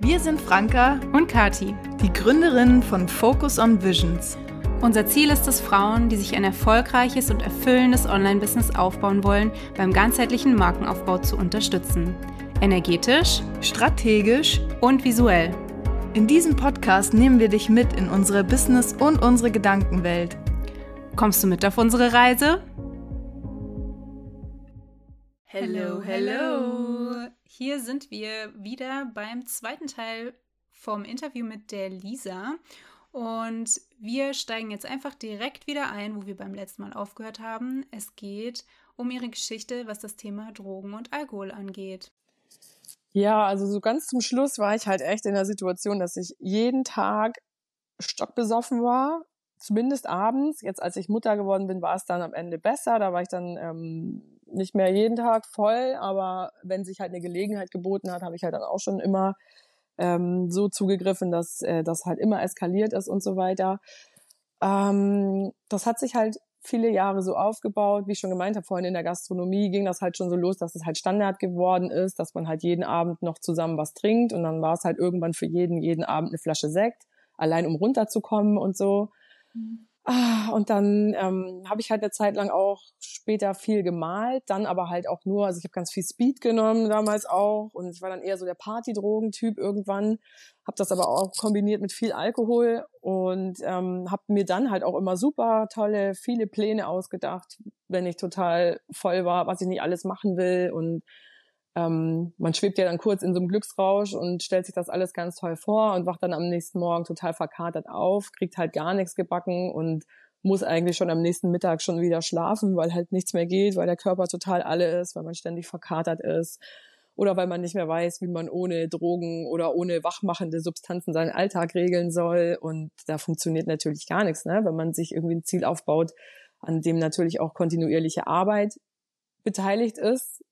Wir sind Franka und Kati, die Gründerinnen von Focus on Visions. Unser Ziel ist es, Frauen, die sich ein erfolgreiches und erfüllendes Online-Business aufbauen wollen, beim ganzheitlichen Markenaufbau zu unterstützen. Energetisch, strategisch und visuell. In diesem Podcast nehmen wir dich mit in unsere Business- und unsere Gedankenwelt. Kommst du mit auf unsere Reise? Hello, hello. Hier sind wir wieder beim zweiten Teil vom Interview mit der Lisa. Und wir steigen jetzt einfach direkt wieder ein, wo wir beim letzten Mal aufgehört haben. Es geht um ihre Geschichte, was das Thema Drogen und Alkohol angeht. Ja, also so ganz zum Schluss war ich halt echt in der Situation, dass ich jeden Tag stockbesoffen war, zumindest abends. Jetzt, als ich Mutter geworden bin, war es dann am Ende besser. Da war ich dann ähm, nicht mehr jeden Tag voll, aber wenn sich halt eine Gelegenheit geboten hat, habe ich halt dann auch schon immer ähm, so zugegriffen, dass äh, das halt immer eskaliert ist und so weiter. Ähm, das hat sich halt viele Jahre so aufgebaut, wie ich schon gemeint habe, vorhin in der Gastronomie ging das halt schon so los, dass es halt Standard geworden ist, dass man halt jeden Abend noch zusammen was trinkt und dann war es halt irgendwann für jeden jeden Abend eine Flasche Sekt, allein um runterzukommen und so. Mhm. Ah, und dann ähm, habe ich halt eine Zeit lang auch später viel gemalt, dann aber halt auch nur, also ich habe ganz viel Speed genommen damals auch und ich war dann eher so der Partydrogentyp irgendwann, habe das aber auch kombiniert mit viel Alkohol und ähm, habe mir dann halt auch immer super tolle, viele Pläne ausgedacht, wenn ich total voll war, was ich nicht alles machen will und ähm, man schwebt ja dann kurz in so einem Glücksrausch und stellt sich das alles ganz toll vor und wacht dann am nächsten Morgen total verkatert auf, kriegt halt gar nichts gebacken und muss eigentlich schon am nächsten Mittag schon wieder schlafen, weil halt nichts mehr geht, weil der Körper total alle ist, weil man ständig verkatert ist oder weil man nicht mehr weiß, wie man ohne Drogen oder ohne wachmachende Substanzen seinen Alltag regeln soll. Und da funktioniert natürlich gar nichts, ne? wenn man sich irgendwie ein Ziel aufbaut, an dem natürlich auch kontinuierliche Arbeit beteiligt ist,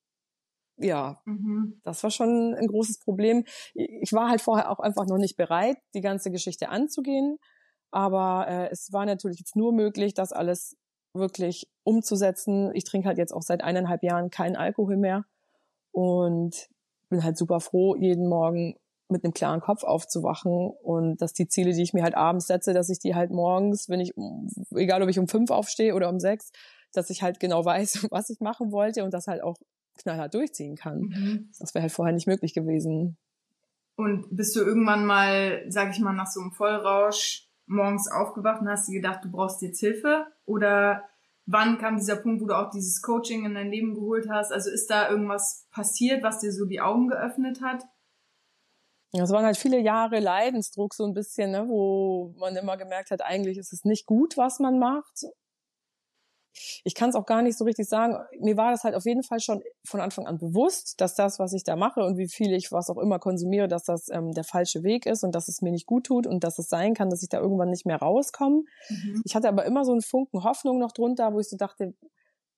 ja, mhm. das war schon ein großes Problem. Ich war halt vorher auch einfach noch nicht bereit, die ganze Geschichte anzugehen. Aber äh, es war natürlich jetzt nur möglich, das alles wirklich umzusetzen. Ich trinke halt jetzt auch seit eineinhalb Jahren keinen Alkohol mehr und bin halt super froh, jeden Morgen mit einem klaren Kopf aufzuwachen und dass die Ziele, die ich mir halt abends setze, dass ich die halt morgens, wenn ich, egal ob ich um fünf aufstehe oder um sechs, dass ich halt genau weiß, was ich machen wollte und das halt auch knallhart durchziehen kann. Mhm. Das wäre halt vorher nicht möglich gewesen. Und bist du irgendwann mal, sag ich mal, nach so einem Vollrausch morgens aufgewacht und hast dir gedacht, du brauchst jetzt Hilfe? Oder wann kam dieser Punkt, wo du auch dieses Coaching in dein Leben geholt hast? Also ist da irgendwas passiert, was dir so die Augen geöffnet hat? Es waren halt viele Jahre Leidensdruck so ein bisschen, ne, wo man immer gemerkt hat, eigentlich ist es nicht gut, was man macht ich kann es auch gar nicht so richtig sagen. Mir war das halt auf jeden Fall schon von Anfang an bewusst, dass das, was ich da mache und wie viel ich was auch immer konsumiere, dass das ähm, der falsche Weg ist und dass es mir nicht gut tut und dass es sein kann, dass ich da irgendwann nicht mehr rauskomme. Mhm. Ich hatte aber immer so einen Funken Hoffnung noch drunter, wo ich so dachte,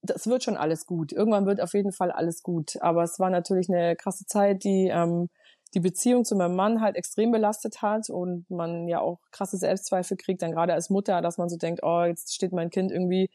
das wird schon alles gut. Irgendwann wird auf jeden Fall alles gut. Aber es war natürlich eine krasse Zeit, die ähm, die Beziehung zu meinem Mann halt extrem belastet hat und man ja auch krasse Selbstzweifel kriegt, dann gerade als Mutter, dass man so denkt, oh, jetzt steht mein Kind irgendwie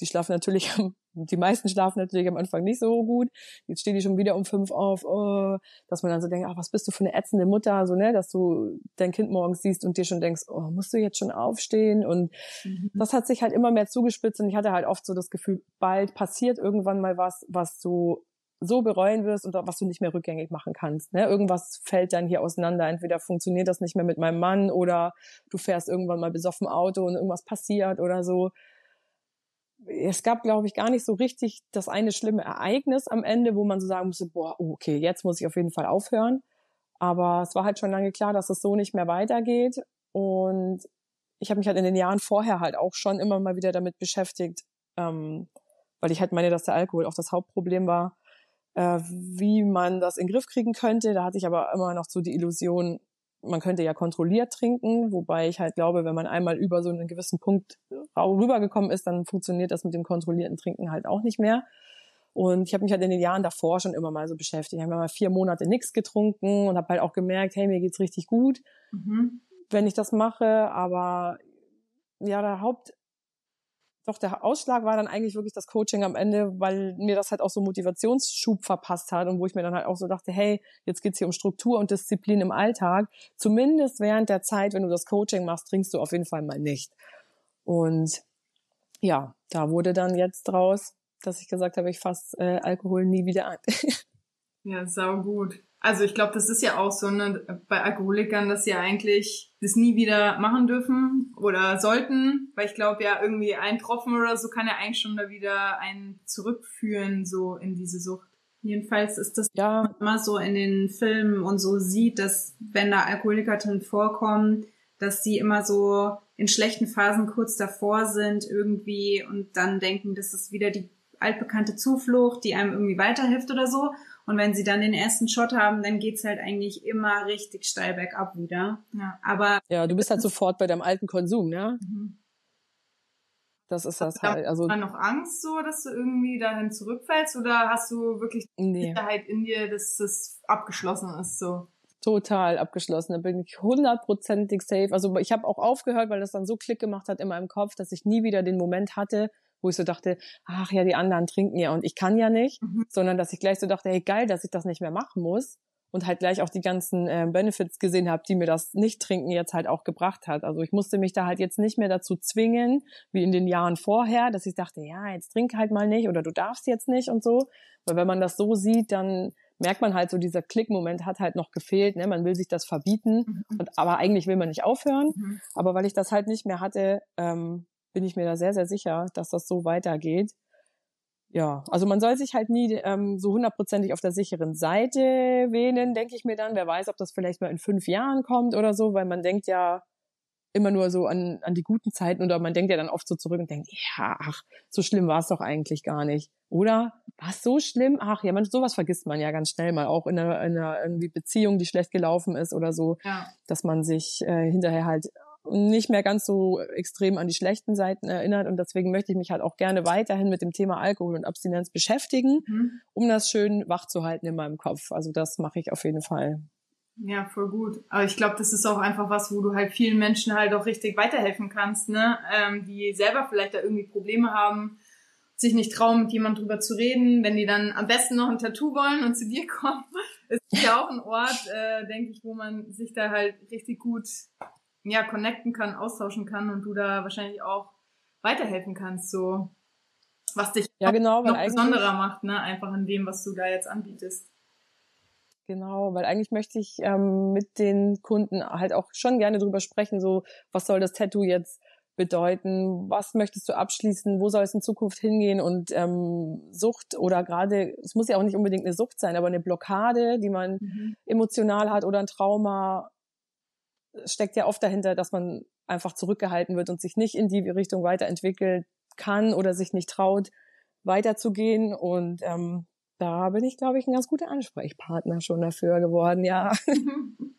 die schlafen natürlich, die meisten schlafen natürlich am Anfang nicht so gut. Jetzt stehen die schon wieder um fünf auf, oh, dass man dann so denkt, ach, was bist du für eine ätzende Mutter, so, ne, dass du dein Kind morgens siehst und dir schon denkst, oh, musst du jetzt schon aufstehen? Und mhm. das hat sich halt immer mehr zugespitzt und ich hatte halt oft so das Gefühl, bald passiert irgendwann mal was, was du so bereuen wirst und was du nicht mehr rückgängig machen kannst. Ne? Irgendwas fällt dann hier auseinander. Entweder funktioniert das nicht mehr mit meinem Mann oder du fährst irgendwann mal besoffen Auto und irgendwas passiert oder so es gab, glaube ich, gar nicht so richtig das eine schlimme Ereignis am Ende, wo man so sagen musste, boah, oh, okay, jetzt muss ich auf jeden Fall aufhören. Aber es war halt schon lange klar, dass es so nicht mehr weitergeht. Und ich habe mich halt in den Jahren vorher halt auch schon immer mal wieder damit beschäftigt, ähm, weil ich halt meine, dass der Alkohol auch das Hauptproblem war, äh, wie man das in den Griff kriegen könnte. Da hatte ich aber immer noch so die Illusion, man könnte ja kontrolliert trinken, wobei ich halt glaube, wenn man einmal über so einen gewissen Punkt rübergekommen ist, dann funktioniert das mit dem kontrollierten Trinken halt auch nicht mehr. Und ich habe mich halt in den Jahren davor schon immer mal so beschäftigt. Ich habe mal vier Monate nichts getrunken und habe halt auch gemerkt, hey, mir geht's richtig gut, mhm. wenn ich das mache. Aber ja, der Haupt, doch der Ausschlag war dann eigentlich wirklich das Coaching am Ende, weil mir das halt auch so Motivationsschub verpasst hat und wo ich mir dann halt auch so dachte, hey, jetzt geht's hier um Struktur und Disziplin im Alltag. Zumindest während der Zeit, wenn du das Coaching machst, trinkst du auf jeden Fall mal nicht. Und ja, da wurde dann jetzt draus, dass ich gesagt habe, ich fasse äh, Alkohol nie wieder an. ja, sau gut. Also ich glaube, das ist ja auch so ne, bei Alkoholikern, dass sie eigentlich das nie wieder machen dürfen oder sollten, weil ich glaube ja irgendwie ein Tropfen oder so kann ja eigentlich schon da wieder einen zurückführen so in diese Sucht. Jedenfalls ist das ja immer so in den Filmen und so sieht, dass wenn da Alkoholiker drin vorkommen, dass sie immer so in schlechten Phasen kurz davor sind irgendwie und dann denken, das ist wieder die altbekannte Zuflucht, die einem irgendwie weiterhilft oder so. Und wenn sie dann den ersten Shot haben, dann geht's halt eigentlich immer richtig steil bergab wieder. Ja. Aber ja, du bist halt sofort bei deinem alten Konsum, ne? Mhm. Das ist das halt. Also hast du noch Angst, so, dass du irgendwie dahin zurückfällst, oder hast du wirklich nee. Sicherheit in dir, dass das abgeschlossen ist, so? Total abgeschlossen. Da bin ich hundertprozentig safe. Also ich habe auch aufgehört, weil das dann so Klick gemacht hat in meinem Kopf, dass ich nie wieder den Moment hatte, wo ich so dachte, ach ja, die anderen trinken ja und ich kann ja nicht, mhm. sondern dass ich gleich so dachte, hey geil, dass ich das nicht mehr machen muss und halt gleich auch die ganzen äh, Benefits gesehen habe, die mir das Nicht-Trinken jetzt halt auch gebracht hat. Also ich musste mich da halt jetzt nicht mehr dazu zwingen, wie in den Jahren vorher, dass ich dachte, ja, jetzt trink halt mal nicht oder du darfst jetzt nicht und so. Weil wenn man das so sieht, dann merkt man halt so, dieser Klickmoment hat halt noch gefehlt. Ne? Man will sich das verbieten, mhm. und, aber eigentlich will man nicht aufhören. Mhm. Aber weil ich das halt nicht mehr hatte, ähm, bin ich mir da sehr, sehr sicher, dass das so weitergeht. Ja, also man soll sich halt nie ähm, so hundertprozentig auf der sicheren Seite wählen, denke ich mir dann. Wer weiß, ob das vielleicht mal in fünf Jahren kommt oder so, weil man denkt ja immer nur so an, an die guten Zeiten oder man denkt ja dann oft so zurück und denkt, ja, ach, so schlimm war es doch eigentlich gar nicht. Oder war es so schlimm? Ach ja, man, sowas vergisst man ja ganz schnell mal, auch in einer, in einer irgendwie Beziehung, die schlecht gelaufen ist oder so, ja. dass man sich äh, hinterher halt nicht mehr ganz so extrem an die schlechten Seiten erinnert. Und deswegen möchte ich mich halt auch gerne weiterhin mit dem Thema Alkohol und Abstinenz beschäftigen, mhm. um das schön wach zu halten in meinem Kopf. Also das mache ich auf jeden Fall. Ja, voll gut. Aber ich glaube, das ist auch einfach was, wo du halt vielen Menschen halt auch richtig weiterhelfen kannst, ne? Ähm, die selber vielleicht da irgendwie Probleme haben, sich nicht trauen, mit jemandem drüber zu reden, wenn die dann am besten noch ein Tattoo wollen und zu dir kommen. Ist ja auch ein Ort, äh, denke ich, wo man sich da halt richtig gut ja, connecten kann, austauschen kann und du da wahrscheinlich auch weiterhelfen kannst, so was dich ja, genau, noch besonderer macht, ne? Einfach in dem, was du da jetzt anbietest. Genau, weil eigentlich möchte ich ähm, mit den Kunden halt auch schon gerne drüber sprechen, so was soll das Tattoo jetzt bedeuten, was möchtest du abschließen, wo soll es in Zukunft hingehen und ähm, Sucht oder gerade, es muss ja auch nicht unbedingt eine Sucht sein, aber eine Blockade, die man mhm. emotional hat oder ein Trauma, steckt ja oft dahinter, dass man einfach zurückgehalten wird und sich nicht in die Richtung weiterentwickeln kann oder sich nicht traut, weiterzugehen. Und ähm, da bin ich, glaube ich, ein ganz guter Ansprechpartner schon dafür geworden, ja.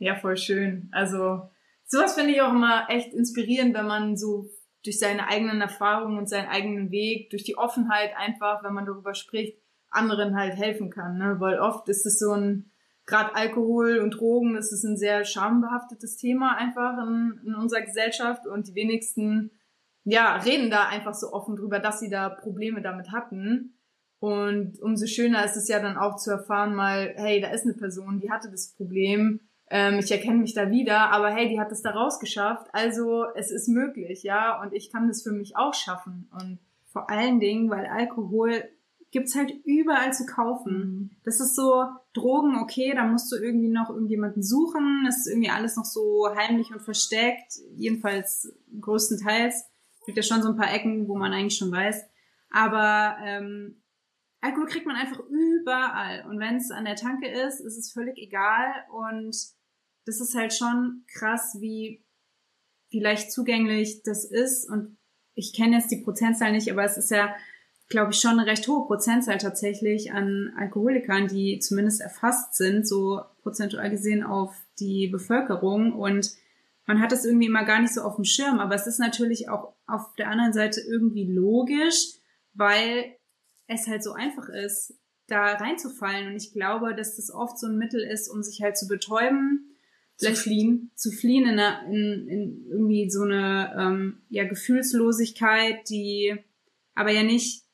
Ja, voll schön. Also sowas finde ich auch immer echt inspirierend, wenn man so durch seine eigenen Erfahrungen und seinen eigenen Weg, durch die Offenheit einfach, wenn man darüber spricht, anderen halt helfen kann. Ne? Weil oft ist es so ein gerade Alkohol und Drogen, das ist ein sehr schambehaftetes Thema einfach in, in unserer Gesellschaft und die wenigsten ja, reden da einfach so offen drüber, dass sie da Probleme damit hatten. Und umso schöner ist es ja dann auch zu erfahren, mal, hey, da ist eine Person, die hatte das Problem, ähm, ich erkenne mich da wieder, aber hey, die hat es da rausgeschafft, also es ist möglich, ja, und ich kann das für mich auch schaffen. Und vor allen Dingen, weil Alkohol gibt's halt überall zu kaufen. Mhm. Das ist so, Drogen, okay, da musst du irgendwie noch irgendjemanden suchen. Das ist irgendwie alles noch so heimlich und versteckt. Jedenfalls größtenteils. Gibt ja schon so ein paar Ecken, wo man eigentlich schon weiß. Aber ähm, Alkohol kriegt man einfach überall. Und wenn es an der Tanke ist, ist es völlig egal. Und das ist halt schon krass, wie vielleicht zugänglich das ist. Und ich kenne jetzt die Prozentzahl nicht, aber es ist ja glaube ich, schon eine recht hohe Prozentzahl tatsächlich an Alkoholikern, die zumindest erfasst sind, so prozentual gesehen auf die Bevölkerung. Und man hat das irgendwie immer gar nicht so auf dem Schirm. Aber es ist natürlich auch auf der anderen Seite irgendwie logisch, weil es halt so einfach ist, da reinzufallen. Und ich glaube, dass das oft so ein Mittel ist, um sich halt zu betäuben. zu fliehen, zu fliehen in, eine, in, in irgendwie so eine ähm, ja Gefühlslosigkeit, die aber ja nicht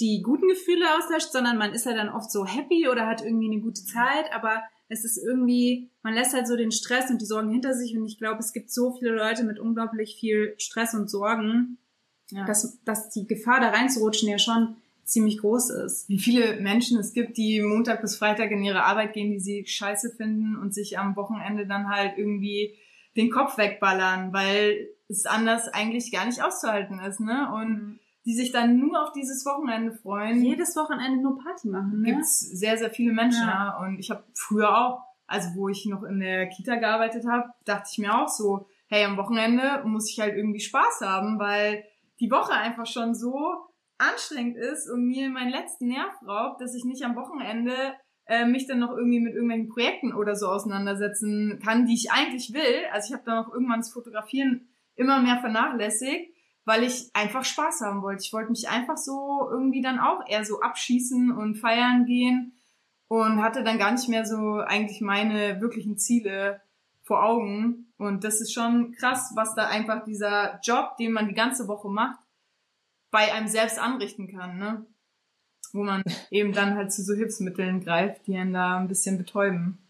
die guten Gefühle auslöscht, sondern man ist ja dann oft so happy oder hat irgendwie eine gute Zeit, aber es ist irgendwie, man lässt halt so den Stress und die Sorgen hinter sich und ich glaube, es gibt so viele Leute mit unglaublich viel Stress und Sorgen, ja. dass, dass die Gefahr da reinzurutschen ja schon ziemlich groß ist. Wie viele Menschen es gibt, die Montag bis Freitag in ihre Arbeit gehen, die sie scheiße finden und sich am Wochenende dann halt irgendwie den Kopf wegballern, weil es anders eigentlich gar nicht auszuhalten ist, ne? Und mhm. Die sich dann nur auf dieses Wochenende freuen. Jedes Wochenende nur Party machen, ne? Gibt's sehr, sehr viele Menschen, ja. Und ich habe früher auch, also wo ich noch in der Kita gearbeitet habe, dachte ich mir auch so, hey, am Wochenende muss ich halt irgendwie Spaß haben, weil die Woche einfach schon so anstrengend ist und mir meinen letzten Nerv raubt, dass ich nicht am Wochenende äh, mich dann noch irgendwie mit irgendwelchen Projekten oder so auseinandersetzen kann, die ich eigentlich will. Also ich habe dann auch irgendwann das Fotografieren immer mehr vernachlässigt, weil ich einfach Spaß haben wollte. Ich wollte mich einfach so irgendwie dann auch eher so abschießen und feiern gehen und hatte dann gar nicht mehr so eigentlich meine wirklichen Ziele vor Augen. Und das ist schon krass, was da einfach dieser Job, den man die ganze Woche macht, bei einem selbst anrichten kann, ne? Wo man eben dann halt zu so Hilfsmitteln greift, die einen da ein bisschen betäuben.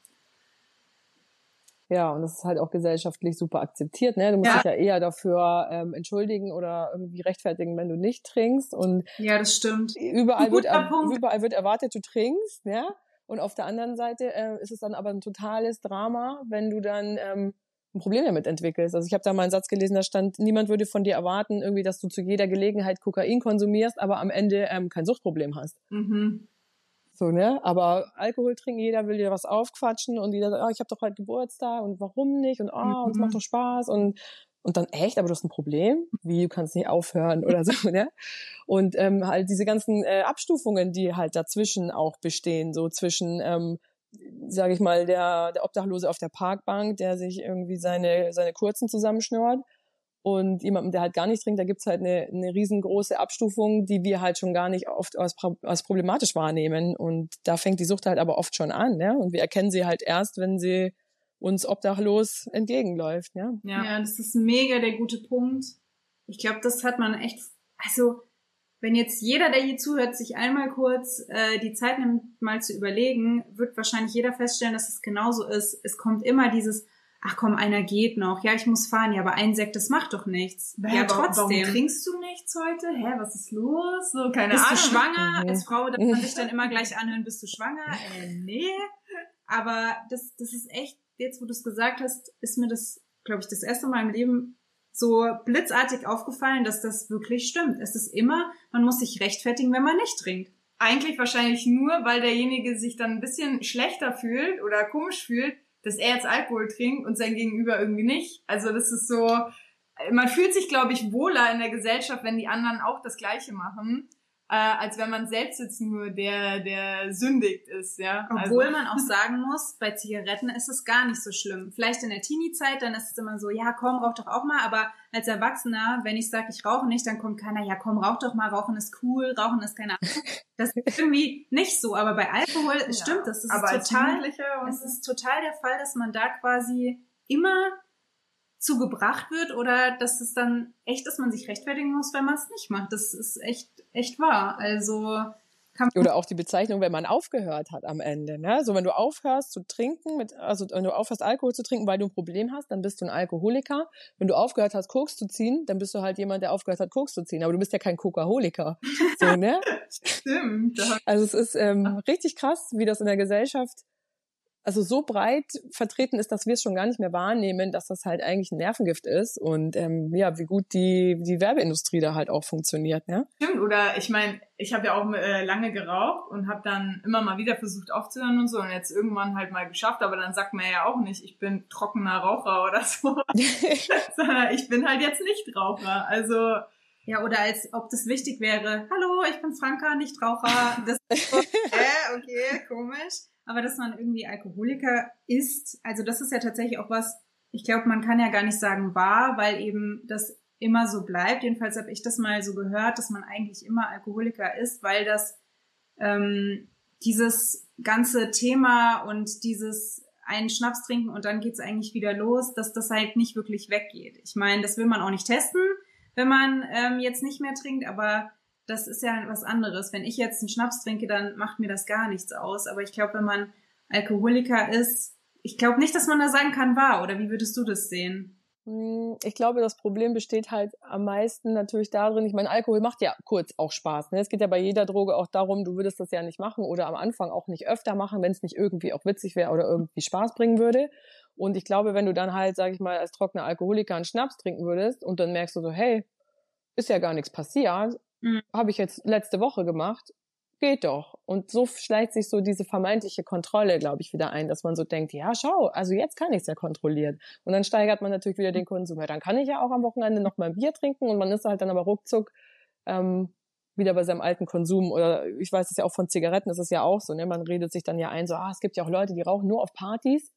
Ja, und das ist halt auch gesellschaftlich super akzeptiert. Ne? Du musst ja. dich ja eher dafür ähm, entschuldigen oder irgendwie rechtfertigen, wenn du nicht trinkst. Und ja, das stimmt. Überall, wird, überall wird erwartet, du trinkst. Ja? Und auf der anderen Seite äh, ist es dann aber ein totales Drama, wenn du dann ähm, ein Problem damit entwickelst. Also ich habe da mal einen Satz gelesen, da stand, niemand würde von dir erwarten, irgendwie, dass du zu jeder Gelegenheit Kokain konsumierst, aber am Ende ähm, kein Suchtproblem hast. Mhm. So, ne? Aber Alkohol trinken, jeder will dir was aufquatschen und jeder sagt, oh, ich habe doch heute Geburtstag und warum nicht? Und oh, mhm. und es macht doch Spaß und und dann echt, aber du hast ein Problem, wie du kannst nicht aufhören oder so, ne? Und ähm, halt diese ganzen äh, Abstufungen, die halt dazwischen auch bestehen, so zwischen ähm, sage ich mal, der, der Obdachlose auf der Parkbank, der sich irgendwie seine, seine Kurzen zusammenschnürt und jemandem, der halt gar nicht trinkt, da gibt's halt eine, eine riesengroße Abstufung, die wir halt schon gar nicht oft als, als problematisch wahrnehmen. Und da fängt die Sucht halt aber oft schon an, ne? Und wir erkennen sie halt erst, wenn sie uns obdachlos entgegenläuft, ja. Ja, ja das ist mega der gute Punkt. Ich glaube, das hat man echt, also wenn jetzt jeder, der hier zuhört, sich einmal kurz äh, die Zeit nimmt, mal zu überlegen, wird wahrscheinlich jeder feststellen, dass es genauso ist. Es kommt immer dieses, ach komm, einer geht noch, ja, ich muss fahren, ja, aber ein Sekt, das macht doch nichts. Ja, ja trotzdem. Warum trinkst du nichts heute? Hä, was ist los? So, keine bist Ahnung. Bist du schwanger? Mhm. Als Frau darf man sich dann immer gleich anhören, bist du schwanger? Äh, nee. Aber das, das ist echt, jetzt wo du es gesagt hast, ist mir das, glaube ich, das erste Mal im Leben so blitzartig aufgefallen, dass das wirklich stimmt. Es ist immer, man muss sich rechtfertigen, wenn man nicht trinkt. Eigentlich wahrscheinlich nur, weil derjenige sich dann ein bisschen schlechter fühlt oder komisch fühlt, dass er jetzt Alkohol trinkt und sein Gegenüber irgendwie nicht. Also das ist so, man fühlt sich, glaube ich, wohler in der Gesellschaft, wenn die anderen auch das Gleiche machen äh, als wenn man selbst jetzt nur der, der sündigt ist, ja. Obwohl also. man auch sagen muss, bei Zigaretten ist es gar nicht so schlimm. Vielleicht in der Teenie-Zeit, dann ist es immer so, ja, komm, rauch doch auch mal, aber als Erwachsener, wenn ich sage, ich rauche nicht, dann kommt keiner, ja, komm, rauch doch mal, rauchen ist cool, rauchen ist keine Ahnung. Das ist irgendwie nicht so, aber bei Alkohol ja, stimmt das. das aber ist total, es ist total der Fall, dass man da quasi immer zugebracht wird oder dass es dann echt, dass man sich rechtfertigen muss, wenn man es nicht macht. Das ist echt, echt wahr. Also oder auch die Bezeichnung, wenn man aufgehört hat am Ende. Ne? So, wenn du aufhörst zu trinken, mit, also wenn du aufhörst, Alkohol zu trinken, weil du ein Problem hast, dann bist du ein Alkoholiker. Wenn du aufgehört hast, Koks zu ziehen, dann bist du halt jemand, der aufgehört hat, Koks zu ziehen. Aber du bist ja kein Kokaholiker. So, ne? Stimmt. Also es ist ähm, richtig krass, wie das in der Gesellschaft also so breit vertreten ist, dass wir es schon gar nicht mehr wahrnehmen, dass das halt eigentlich ein Nervengift ist und ähm, ja, wie gut die die Werbeindustrie da halt auch funktioniert, ne? Stimmt, oder ich meine, ich habe ja auch äh, lange geraucht und habe dann immer mal wieder versucht aufzuhören und so und jetzt irgendwann halt mal geschafft, aber dann sagt man ja auch nicht, ich bin trockener Raucher oder so, sondern ich bin halt jetzt nicht Raucher, also ja, oder als ob das wichtig wäre. Hallo, ich bin Franka, nicht Raucher. Das ist so, äh, okay, komisch aber dass man irgendwie Alkoholiker ist, also das ist ja tatsächlich auch was, ich glaube, man kann ja gar nicht sagen wahr, weil eben das immer so bleibt. Jedenfalls habe ich das mal so gehört, dass man eigentlich immer Alkoholiker ist, weil das ähm, dieses ganze Thema und dieses einen Schnaps trinken und dann geht's eigentlich wieder los, dass das halt nicht wirklich weggeht. Ich meine, das will man auch nicht testen, wenn man ähm, jetzt nicht mehr trinkt, aber das ist ja was anderes. Wenn ich jetzt einen Schnaps trinke, dann macht mir das gar nichts aus. Aber ich glaube, wenn man Alkoholiker ist, ich glaube nicht, dass man da sagen kann, war. Oder wie würdest du das sehen? Hm, ich glaube, das Problem besteht halt am meisten natürlich darin, ich meine, Alkohol macht ja kurz auch Spaß. Ne? Es geht ja bei jeder Droge auch darum, du würdest das ja nicht machen oder am Anfang auch nicht öfter machen, wenn es nicht irgendwie auch witzig wäre oder irgendwie Spaß bringen würde. Und ich glaube, wenn du dann halt, sag ich mal, als trockener Alkoholiker einen Schnaps trinken würdest und dann merkst du so, hey, ist ja gar nichts passiert, mhm. habe ich jetzt letzte Woche gemacht, geht doch. Und so schleicht sich so diese vermeintliche Kontrolle, glaube ich, wieder ein, dass man so denkt, ja, schau, also jetzt kann ich es ja kontrollieren. Und dann steigert man natürlich wieder den Konsum. Ja, dann kann ich ja auch am Wochenende noch mal ein Bier trinken und man ist halt dann aber ruckzuck ähm, wieder bei seinem alten Konsum. Oder ich weiß es ja auch von Zigaretten, ist es ja auch so, ne? Man redet sich dann ja ein, so, ah, es gibt ja auch Leute, die rauchen nur auf Partys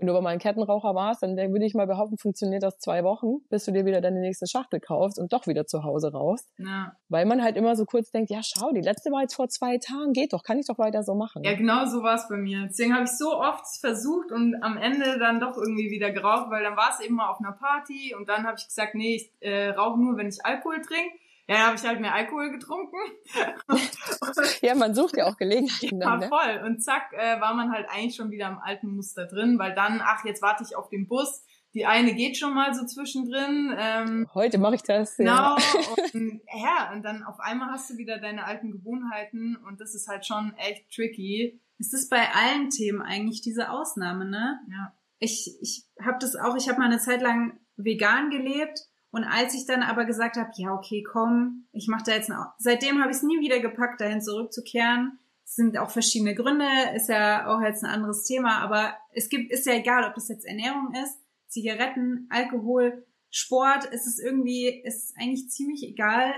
wenn du aber mal ein Kettenraucher warst, dann würde ich mal behaupten, funktioniert das zwei Wochen, bis du dir wieder deine nächste Schachtel kaufst und doch wieder zu Hause raus. Ja. Weil man halt immer so kurz denkt, ja schau, die letzte war jetzt vor zwei Tagen, geht doch, kann ich doch weiter so machen. Ja, genau so war es bei mir. Deswegen habe ich so oft versucht und am Ende dann doch irgendwie wieder geraucht, weil dann war es eben mal auf einer Party und dann habe ich gesagt, nee, ich äh, rauche nur, wenn ich Alkohol trinke. Ja, habe ich halt mehr Alkohol getrunken. ja, man sucht ja auch Gelegenheiten. Ja, dann, ne? voll. Und zack, äh, war man halt eigentlich schon wieder im alten Muster drin, weil dann, ach, jetzt warte ich auf den Bus. Die eine geht schon mal so zwischendrin. Ähm, Heute mache ich das. Genau. Ja. Und, ja, und dann auf einmal hast du wieder deine alten Gewohnheiten und das ist halt schon echt tricky. Es ist bei allen Themen eigentlich diese Ausnahme, ne? Ja. Ich, ich habe das auch, ich habe mal eine Zeit lang vegan gelebt und als ich dann aber gesagt habe, ja, okay, komm, ich mache da jetzt eine, seitdem habe ich es nie wieder gepackt, dahin zurückzukehren. Es sind auch verschiedene Gründe, ist ja auch jetzt ein anderes Thema, aber es gibt, ist ja egal, ob das jetzt Ernährung ist, Zigaretten, Alkohol, Sport, es ist irgendwie, ist eigentlich ziemlich egal.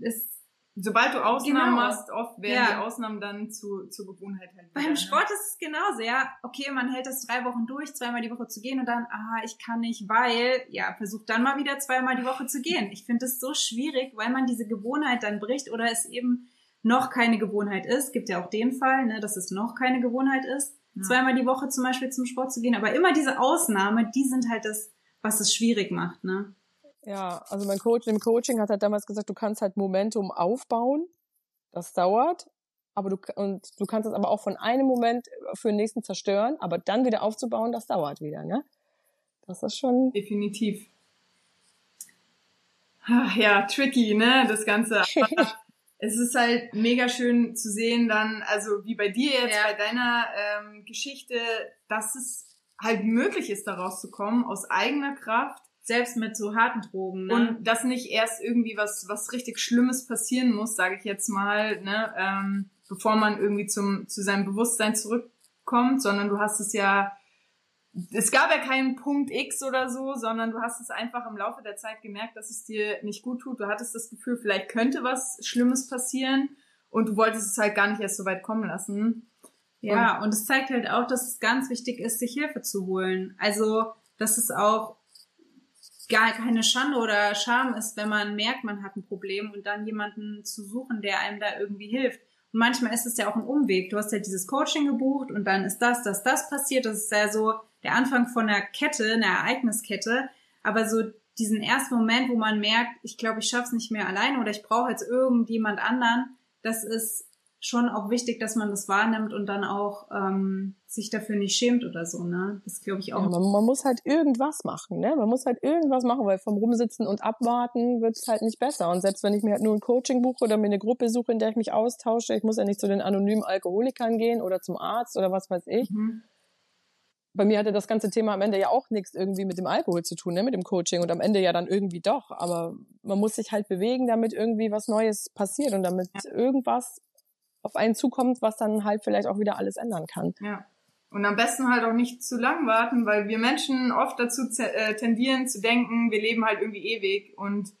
Es Sobald du Ausnahmen genau. machst, oft werden ja. die Ausnahmen dann zu, zur Gewohnheit halt. Beim ne? Sport ist es genauso, ja. Okay, man hält das drei Wochen durch, zweimal die Woche zu gehen und dann, ah, ich kann nicht, weil, ja, versuch dann mal wieder zweimal die Woche zu gehen. Ich finde das so schwierig, weil man diese Gewohnheit dann bricht oder es eben noch keine Gewohnheit ist. Gibt ja auch den Fall, ne, dass es noch keine Gewohnheit ist, ja. zweimal die Woche zum Beispiel zum Sport zu gehen. Aber immer diese Ausnahme, die sind halt das, was es schwierig macht, ne. Ja, also mein Coach im Coaching hat halt damals gesagt, du kannst halt Momentum aufbauen. Das dauert. Aber du, und du kannst es aber auch von einem Moment für den nächsten zerstören, aber dann wieder aufzubauen, das dauert wieder, ne? Das ist schon. Definitiv. Ja, tricky, ne? Das Ganze. es ist halt mega schön zu sehen dann, also wie bei dir jetzt, ja. bei deiner ähm, Geschichte, dass es halt möglich ist, da rauszukommen aus eigener Kraft selbst mit so harten Drogen. Ne? Und dass nicht erst irgendwie was, was richtig Schlimmes passieren muss, sage ich jetzt mal, ne, ähm, bevor man irgendwie zum, zu seinem Bewusstsein zurückkommt, sondern du hast es ja, es gab ja keinen Punkt X oder so, sondern du hast es einfach im Laufe der Zeit gemerkt, dass es dir nicht gut tut. Du hattest das Gefühl, vielleicht könnte was Schlimmes passieren und du wolltest es halt gar nicht erst so weit kommen lassen. Ja, und, und es zeigt halt auch, dass es ganz wichtig ist, sich Hilfe zu holen. Also, dass es auch gar keine Schande oder Scham ist, wenn man merkt, man hat ein Problem und dann jemanden zu suchen, der einem da irgendwie hilft. Und manchmal ist es ja auch ein Umweg. Du hast ja dieses Coaching gebucht und dann ist das, das, das passiert. Das ist ja so der Anfang von einer Kette, einer Ereigniskette. Aber so diesen ersten Moment, wo man merkt, ich glaube, ich schaff's nicht mehr alleine oder ich brauche jetzt irgendjemand anderen, das ist schon auch wichtig, dass man das wahrnimmt und dann auch ähm, sich dafür nicht schämt oder so, ne? Das glaube ich auch. Ja, man, man, muss halt irgendwas machen, ne? Man muss halt irgendwas machen, weil vom Rumsitzen und Abwarten wird es halt nicht besser. Und selbst wenn ich mir halt nur ein Coaching buche oder mir eine Gruppe suche, in der ich mich austausche, ich muss ja nicht zu den anonymen Alkoholikern gehen oder zum Arzt oder was weiß ich. Mhm. Bei mir hatte das ganze Thema am Ende ja auch nichts irgendwie mit dem Alkohol zu tun, ne, mit dem Coaching und am Ende ja dann irgendwie doch. Aber man muss sich halt bewegen, damit irgendwie was Neues passiert und damit ja. irgendwas auf einen zukommt, was dann halt vielleicht auch wieder alles ändern kann. Ja. Und am besten halt auch nicht zu lang warten, weil wir Menschen oft dazu äh, tendieren zu denken, wir leben halt irgendwie ewig und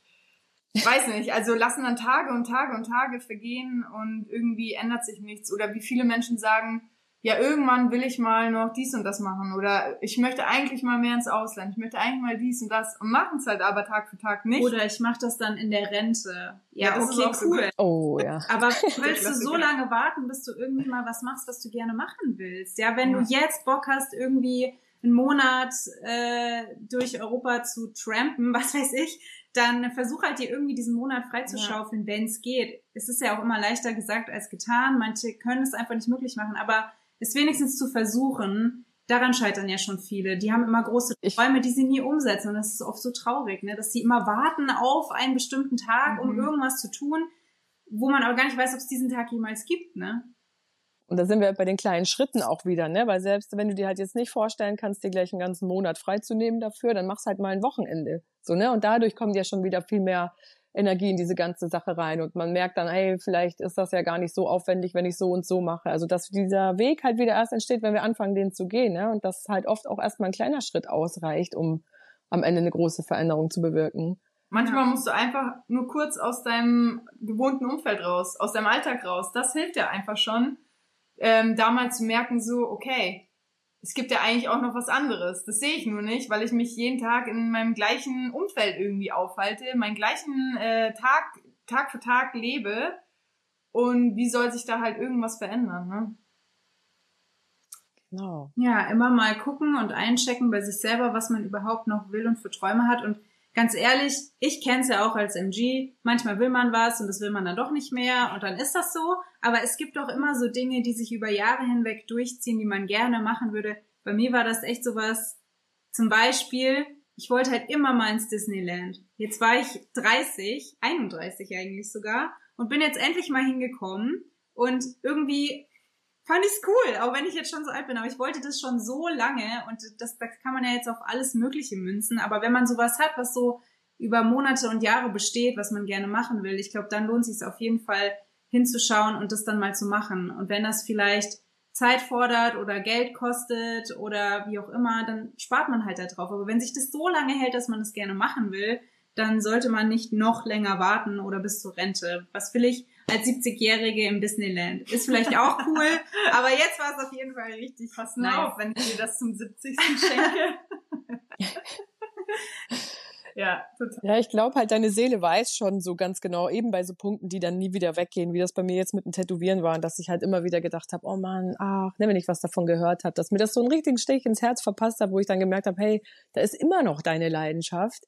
ich weiß nicht, also lassen dann Tage und Tage und Tage vergehen und irgendwie ändert sich nichts. Oder wie viele Menschen sagen, ja, irgendwann will ich mal noch dies und das machen oder ich möchte eigentlich mal mehr ins Ausland, ich möchte eigentlich mal dies und das und machen es halt aber Tag für Tag nicht. Oder ich mache das dann in der Rente. Ja, Ja, das okay, ist auch cool. Oh ja. Aber willst du so lange warten, bis du irgendwie mal was machst, was du gerne machen willst? Ja, wenn Ja. du jetzt Bock hast, irgendwie einen Monat äh, durch Europa zu trampen, was weiß ich, dann versuch halt dir irgendwie diesen Monat freizuschaufeln, wenn es geht. Es ist ja auch immer leichter gesagt als getan. Manche können es einfach nicht möglich machen, aber es wenigstens zu versuchen, daran scheitern ja schon viele. Die haben immer große Ich- Träume, die sie nie umsetzen. Und das ist oft so traurig, ne? dass sie immer warten auf einen bestimmten Tag, um Mhm. irgendwas zu tun, wo man aber gar nicht weiß, ob es diesen Tag jemals gibt. Ne? Und da sind wir bei den kleinen Schritten auch wieder, ne? Weil selbst wenn du dir halt jetzt nicht vorstellen kannst, dir gleich einen ganzen Monat freizunehmen dafür, dann machst halt mal ein Wochenende. So, ne? Und dadurch kommt ja schon wieder viel mehr Energie in diese ganze Sache rein. Und man merkt dann, hey, vielleicht ist das ja gar nicht so aufwendig, wenn ich so und so mache. Also dass dieser Weg halt wieder erst entsteht, wenn wir anfangen, den zu gehen, ne? Und dass halt oft auch erstmal ein kleiner Schritt ausreicht, um am Ende eine große Veränderung zu bewirken. Manchmal musst du einfach nur kurz aus deinem gewohnten Umfeld raus, aus deinem Alltag raus. Das hilft ja einfach schon, ähm, da mal zu merken, so, okay, es gibt ja eigentlich auch noch was anderes. Das sehe ich nur nicht, weil ich mich jeden Tag in meinem gleichen Umfeld irgendwie aufhalte, meinen gleichen äh, Tag, Tag für Tag lebe. Und wie soll sich da halt irgendwas verändern, ne? Genau. Ja, immer mal gucken und einchecken bei sich selber, was man überhaupt noch will und für Träume hat. Und ganz ehrlich, ich kenne es ja auch als MG. Manchmal will man was und das will man dann doch nicht mehr und dann ist das so. Aber es gibt auch immer so Dinge, die sich über Jahre hinweg durchziehen, die man gerne machen würde. Bei mir war das echt sowas. Zum Beispiel, ich wollte halt immer mal ins Disneyland. Jetzt war ich 30, 31 eigentlich sogar und bin jetzt endlich mal hingekommen und irgendwie fand ich's cool, auch wenn ich jetzt schon so alt bin, aber ich wollte das schon so lange und das, das kann man ja jetzt auf alles Mögliche münzen, aber wenn man sowas hat, was so über Monate und Jahre besteht, was man gerne machen will, ich glaube, dann lohnt sich auf jeden Fall hinzuschauen und das dann mal zu machen. Und wenn das vielleicht Zeit fordert oder Geld kostet oder wie auch immer, dann spart man halt da drauf. Aber wenn sich das so lange hält, dass man es gerne machen will, dann sollte man nicht noch länger warten oder bis zur Rente. Was will ich als 70-Jährige im Disneyland? Ist vielleicht auch cool, aber jetzt war es auf jeden Fall richtig Pass nice. auf, wenn ich dir das zum 70. schenke. ja, total. Ja, ich glaube halt, deine Seele weiß schon so ganz genau, eben bei so Punkten, die dann nie wieder weggehen, wie das bei mir jetzt mit dem Tätowieren war, dass ich halt immer wieder gedacht habe, oh Mann, ach, ne, wenn ich was davon gehört habe, dass mir das so einen richtigen Stich ins Herz verpasst hat, wo ich dann gemerkt habe, hey, da ist immer noch deine Leidenschaft.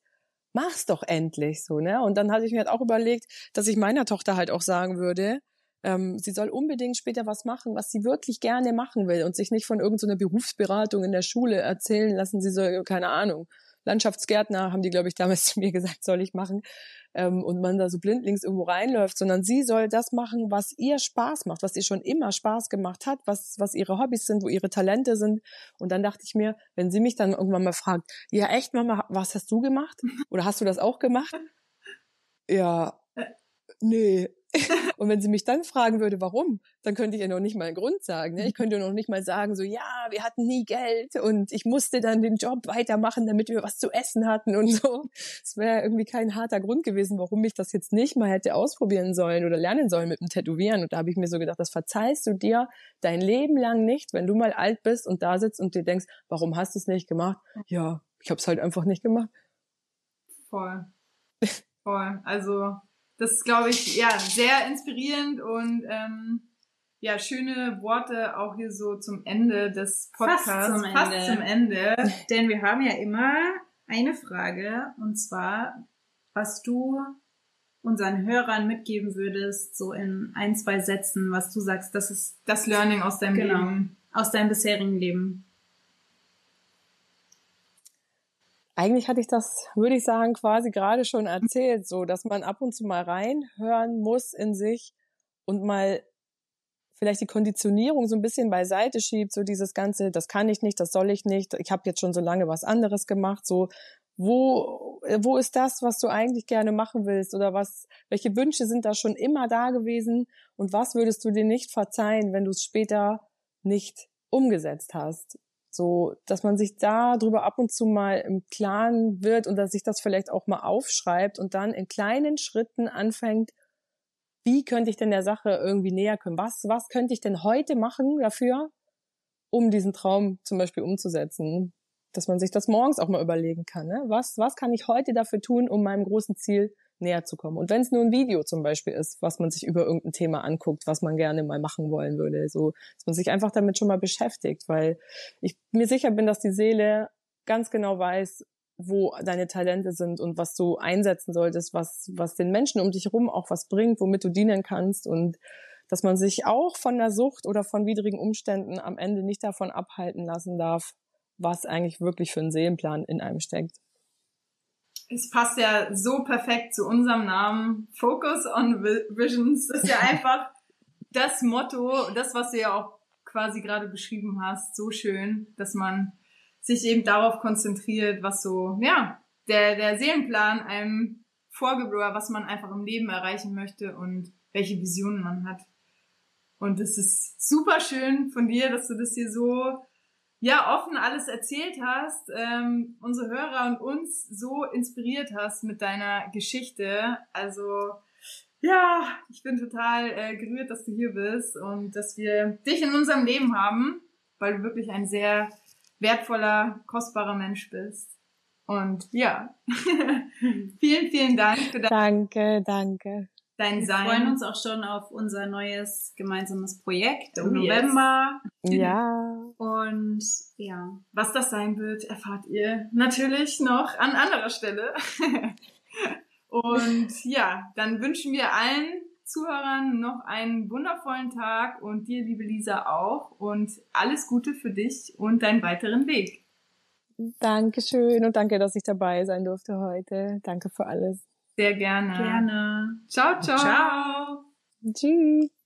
Mach's doch endlich so, ne? Und dann hatte ich mir halt auch überlegt, dass ich meiner Tochter halt auch sagen würde, ähm, sie soll unbedingt später was machen, was sie wirklich gerne machen will und sich nicht von irgendeiner Berufsberatung in der Schule erzählen lassen, sie soll, keine Ahnung, Landschaftsgärtner, haben die, glaube ich, damals zu mir gesagt, soll ich machen. Ähm, und man da so blindlings irgendwo reinläuft, sondern sie soll das machen, was ihr Spaß macht, was ihr schon immer Spaß gemacht hat, was, was ihre Hobbys sind, wo ihre Talente sind. Und dann dachte ich mir, wenn sie mich dann irgendwann mal fragt, ja echt, Mama, was hast du gemacht? Oder hast du das auch gemacht? Ja, nee. Und wenn sie mich dann fragen würde, warum, dann könnte ich ja noch nicht mal einen Grund sagen. Ne? Ich könnte noch nicht mal sagen, so, ja, wir hatten nie Geld und ich musste dann den Job weitermachen, damit wir was zu essen hatten und so. Es wäre irgendwie kein harter Grund gewesen, warum ich das jetzt nicht mal hätte ausprobieren sollen oder lernen sollen mit dem Tätowieren. Und da habe ich mir so gedacht, das verzeihst du dir dein Leben lang nicht, wenn du mal alt bist und da sitzt und dir denkst, warum hast du es nicht gemacht? Ja, ich habe es halt einfach nicht gemacht. Voll. Voll. Also, das ist, glaube ich, ja, sehr inspirierend und ähm, ja, schöne Worte auch hier so zum Ende des Fast Podcasts. zum Ende. Fast zum Ende. Denn wir haben ja immer eine Frage und zwar, was du unseren Hörern mitgeben würdest, so in ein, zwei Sätzen, was du sagst, das ist Das Learning aus deinem Genau. Leben. aus deinem bisherigen Leben. Eigentlich hatte ich das, würde ich sagen, quasi gerade schon erzählt, so, dass man ab und zu mal reinhören muss in sich und mal vielleicht die Konditionierung so ein bisschen beiseite schiebt, so dieses ganze, das kann ich nicht, das soll ich nicht, ich habe jetzt schon so lange was anderes gemacht, so wo wo ist das, was du eigentlich gerne machen willst oder was welche Wünsche sind da schon immer da gewesen und was würdest du dir nicht verzeihen, wenn du es später nicht umgesetzt hast? So, dass man sich da drüber ab und zu mal im Klaren wird und dass sich das vielleicht auch mal aufschreibt und dann in kleinen Schritten anfängt, wie könnte ich denn der Sache irgendwie näher kommen? Was, was könnte ich denn heute machen dafür, um diesen Traum zum Beispiel umzusetzen. Dass man sich das morgens auch mal überlegen kann. Ne? Was, was kann ich heute dafür tun, um meinem großen Ziel näher zu kommen? Und wenn es nur ein Video zum Beispiel ist, was man sich über irgendein Thema anguckt, was man gerne mal machen wollen würde, so, dass man sich einfach damit schon mal beschäftigt, weil ich mir sicher bin, dass die Seele ganz genau weiß, wo deine Talente sind und was du einsetzen solltest, was, was den Menschen um dich herum auch was bringt, womit du dienen kannst und dass man sich auch von der Sucht oder von widrigen Umständen am Ende nicht davon abhalten lassen darf, was eigentlich wirklich für ein Seelenplan in einem steckt. Es passt ja so perfekt zu unserem Namen. Focus on Visions ist ja einfach das Motto, das, was du ja auch quasi gerade beschrieben hast, so schön, dass man sich eben darauf konzentriert, was so, ja, der, der Seelenplan einem vorgibt was man einfach im Leben erreichen möchte und welche Visionen man hat. Und es ist super schön von dir, dass du das hier so ja offen alles erzählt hast, ähm, unsere Hörer und uns so inspiriert hast mit deiner Geschichte. Also ja, ich bin total äh, gerührt, dass du hier bist und dass wir dich in unserem Leben haben, weil du wirklich ein sehr wertvoller, kostbarer Mensch bist. Und ja, vielen, vielen Dank für danke, danke. Dein Sein. Wir freuen uns auch schon auf unser neues gemeinsames Projekt im oh, November. Yes. Ja. Und ja, was das sein wird, erfahrt ihr natürlich noch an anderer Stelle. Und ja, dann wünschen wir allen Zuhörern noch einen wundervollen Tag und dir, liebe Lisa, auch. Und alles Gute für dich und deinen weiteren Weg. Dankeschön und danke, dass ich dabei sein durfte heute. Danke für alles. Sehr gerne. Gerne. Ciao, ciao. Ciao. Tschüss.